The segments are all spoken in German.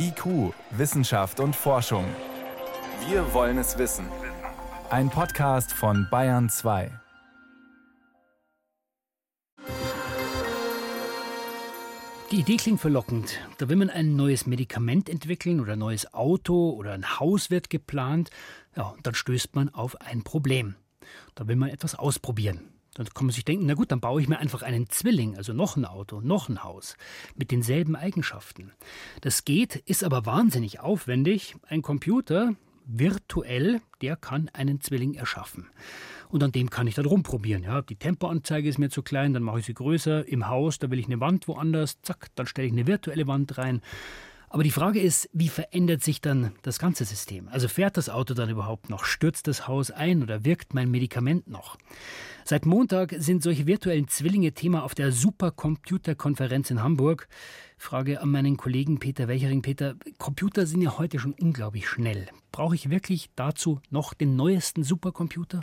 IQ, Wissenschaft und Forschung. Wir wollen es wissen. Ein Podcast von Bayern 2. Die Idee klingt verlockend. Da will man ein neues Medikament entwickeln oder ein neues Auto oder ein Haus wird geplant. Ja, und dann stößt man auf ein Problem. Da will man etwas ausprobieren. Dann kann man sich denken, na gut, dann baue ich mir einfach einen Zwilling, also noch ein Auto, noch ein Haus mit denselben Eigenschaften. Das geht, ist aber wahnsinnig aufwendig. Ein Computer, virtuell, der kann einen Zwilling erschaffen. Und an dem kann ich dann rumprobieren. Ja, die Tempoanzeige ist mir zu klein, dann mache ich sie größer. Im Haus, da will ich eine Wand woanders, zack, dann stelle ich eine virtuelle Wand rein. Aber die Frage ist, wie verändert sich dann das ganze System? Also fährt das Auto dann überhaupt noch? Stürzt das Haus ein oder wirkt mein Medikament noch? Seit Montag sind solche virtuellen Zwillinge Thema auf der Supercomputerkonferenz in Hamburg. Frage an meinen Kollegen Peter Welchering. Peter, Computer sind ja heute schon unglaublich schnell. Brauche ich wirklich dazu noch den neuesten Supercomputer?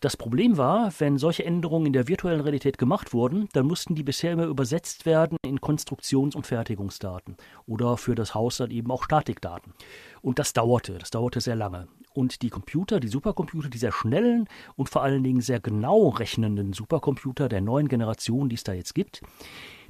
Das Problem war, wenn solche Änderungen in der virtuellen Realität gemacht wurden, dann mussten die bisher immer übersetzt werden in Konstruktions- und Fertigungsdaten oder für das Haus dann eben auch Statikdaten. Und das dauerte, das dauerte sehr lange. Und die Computer, die Supercomputer, die sehr schnellen und vor allen Dingen sehr genau rechnenden Supercomputer der neuen Generation, die es da jetzt gibt,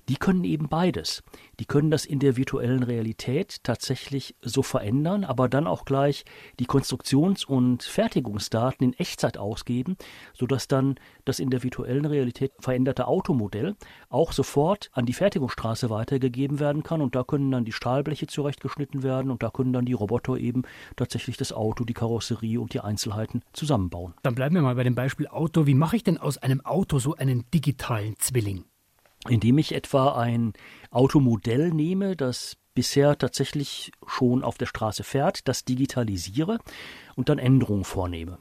die können eben beides. Die können das in der virtuellen Realität tatsächlich so verändern, aber dann auch gleich die Konstruktions- und Fertigungsdaten in Echtzeit ausgeben, sodass dann das in der virtuellen Realität veränderte Automodell auch sofort an die Fertigungsstraße weitergegeben werden kann und da können dann die Stahlbleche zurechtgeschnitten werden und da können dann die Roboter eben tatsächlich das Auto, die Karosserie und die Einzelheiten zusammenbauen. Dann bleiben wir mal bei dem Beispiel Auto. Wie mache ich denn aus einem Auto so einen digitalen Zwilling? Indem ich etwa ein Automodell nehme, das bisher tatsächlich schon auf der Straße fährt, das digitalisiere und dann Änderungen vornehme.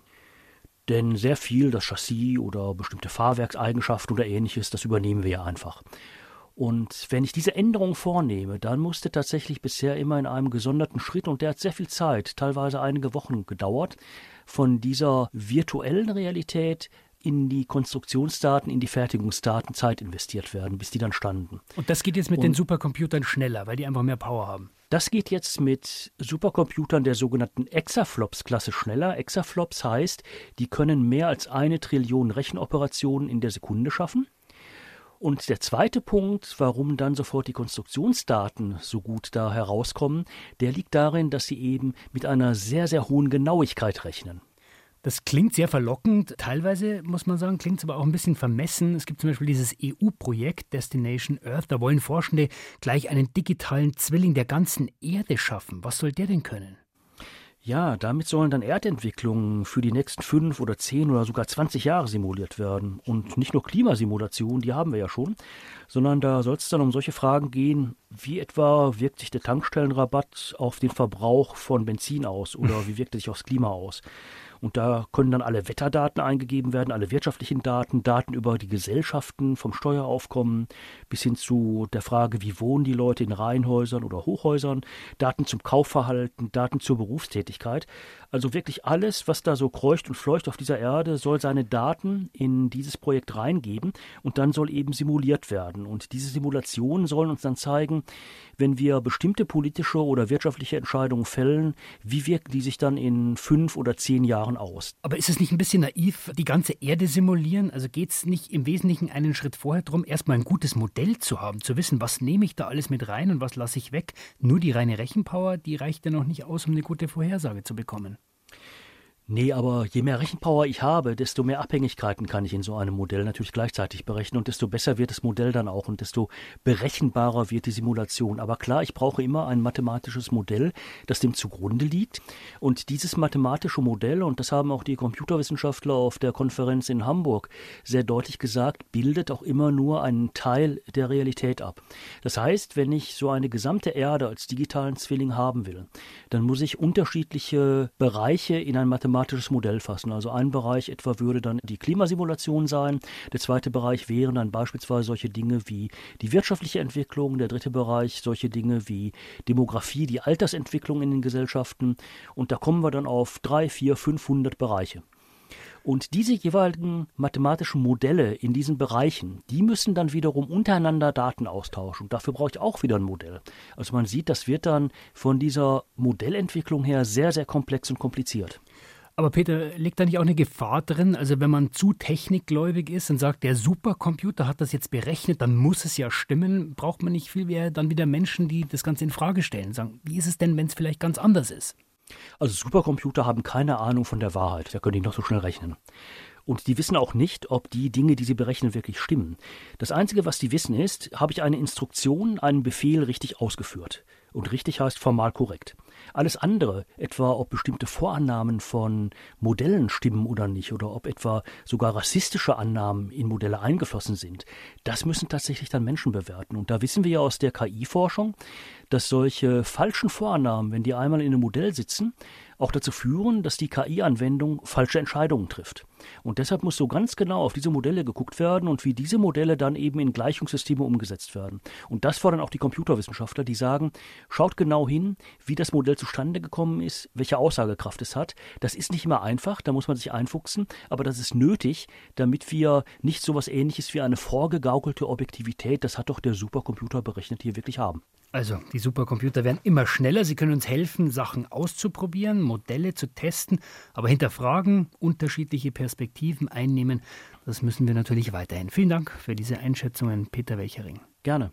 Denn sehr viel, das Chassis oder bestimmte Fahrwerkseigenschaften oder ähnliches, das übernehmen wir ja einfach. Und wenn ich diese Änderung vornehme, dann musste tatsächlich bisher immer in einem gesonderten Schritt, und der hat sehr viel Zeit, teilweise einige Wochen gedauert, von dieser virtuellen Realität in die Konstruktionsdaten, in die Fertigungsdaten Zeit investiert werden, bis die dann standen. Und das geht jetzt mit Und den Supercomputern schneller, weil die einfach mehr Power haben. Das geht jetzt mit Supercomputern der sogenannten Exaflops-Klasse schneller. Exaflops heißt, die können mehr als eine Trillion Rechenoperationen in der Sekunde schaffen. Und der zweite Punkt, warum dann sofort die Konstruktionsdaten so gut da herauskommen, der liegt darin, dass sie eben mit einer sehr, sehr hohen Genauigkeit rechnen. Das klingt sehr verlockend. Teilweise muss man sagen, klingt es aber auch ein bisschen vermessen. Es gibt zum Beispiel dieses EU-Projekt Destination Earth. Da wollen Forschende gleich einen digitalen Zwilling der ganzen Erde schaffen. Was soll der denn können? Ja, damit sollen dann Erdentwicklungen für die nächsten fünf oder zehn oder sogar 20 Jahre simuliert werden. Und nicht nur Klimasimulationen, die haben wir ja schon, sondern da soll es dann um solche Fragen gehen, wie etwa wirkt sich der Tankstellenrabatt auf den Verbrauch von Benzin aus oder wie wirkt er sich aufs Klima aus? Und da können dann alle Wetterdaten eingegeben werden, alle wirtschaftlichen Daten, Daten über die Gesellschaften vom Steueraufkommen bis hin zu der Frage, wie wohnen die Leute in Reihenhäusern oder Hochhäusern, Daten zum Kaufverhalten, Daten zur Berufstätigkeit. Also wirklich alles, was da so kreucht und fleucht auf dieser Erde, soll seine Daten in dieses Projekt reingeben und dann soll eben simuliert werden. Und diese Simulationen sollen uns dann zeigen, wenn wir bestimmte politische oder wirtschaftliche Entscheidungen fällen, wie wirken die sich dann in fünf oder zehn Jahren aus. Aber ist es nicht ein bisschen naiv, die ganze Erde simulieren? Also geht es nicht im Wesentlichen einen Schritt vorher darum, erstmal ein gutes Modell zu haben, zu wissen, was nehme ich da alles mit rein und was lasse ich weg? Nur die reine Rechenpower, die reicht ja noch nicht aus, um eine gute Vorhersage zu bekommen. Nee, aber je mehr Rechenpower ich habe, desto mehr Abhängigkeiten kann ich in so einem Modell natürlich gleichzeitig berechnen und desto besser wird das Modell dann auch und desto berechenbarer wird die Simulation. Aber klar, ich brauche immer ein mathematisches Modell, das dem zugrunde liegt. Und dieses mathematische Modell, und das haben auch die Computerwissenschaftler auf der Konferenz in Hamburg sehr deutlich gesagt, bildet auch immer nur einen Teil der Realität ab. Das heißt, wenn ich so eine gesamte Erde als digitalen Zwilling haben will, dann muss ich unterschiedliche Bereiche in ein mathematisches mathematisches Modell fassen. Also ein Bereich etwa würde dann die Klimasimulation sein. Der zweite Bereich wären dann beispielsweise solche Dinge wie die wirtschaftliche Entwicklung. Der dritte Bereich solche Dinge wie Demografie, die Altersentwicklung in den Gesellschaften. Und da kommen wir dann auf drei, vier, 500 Bereiche. Und diese jeweiligen mathematischen Modelle in diesen Bereichen, die müssen dann wiederum untereinander Daten austauschen. Und dafür brauche ich auch wieder ein Modell. Also man sieht, das wird dann von dieser Modellentwicklung her sehr, sehr komplex und kompliziert. Aber Peter, liegt da nicht auch eine Gefahr drin? Also wenn man zu technikgläubig ist und sagt, der Supercomputer hat das jetzt berechnet, dann muss es ja stimmen, braucht man nicht viel mehr dann wieder Menschen, die das Ganze in Frage stellen, sagen, wie ist es denn, wenn es vielleicht ganz anders ist? Also Supercomputer haben keine Ahnung von der Wahrheit, da können die noch so schnell rechnen. Und die wissen auch nicht, ob die Dinge, die sie berechnen, wirklich stimmen. Das Einzige, was die wissen, ist, habe ich eine Instruktion, einen Befehl richtig ausgeführt. Und richtig heißt formal korrekt. Alles andere, etwa ob bestimmte Vorannahmen von Modellen stimmen oder nicht, oder ob etwa sogar rassistische Annahmen in Modelle eingeflossen sind, das müssen tatsächlich dann Menschen bewerten. Und da wissen wir ja aus der KI-Forschung, dass solche falschen Vorannahmen, wenn die einmal in einem Modell sitzen, auch dazu führen, dass die KI-Anwendung falsche Entscheidungen trifft. Und deshalb muss so ganz genau auf diese Modelle geguckt werden und wie diese Modelle dann eben in Gleichungssysteme umgesetzt werden. Und das fordern auch die Computerwissenschaftler, die sagen, schaut genau hin, wie das Modell zustande gekommen ist, welche Aussagekraft es hat. Das ist nicht immer einfach, da muss man sich einfuchsen, aber das ist nötig, damit wir nicht so etwas ähnliches wie eine vorgegaukelte Objektivität, das hat doch der Supercomputer berechnet, hier wirklich haben. Also, die Supercomputer werden immer schneller. Sie können uns helfen, Sachen auszuprobieren, Modelle zu testen, aber hinterfragen, unterschiedliche Perspektiven einnehmen, das müssen wir natürlich weiterhin. Vielen Dank für diese Einschätzungen, Peter Welchering. Gerne.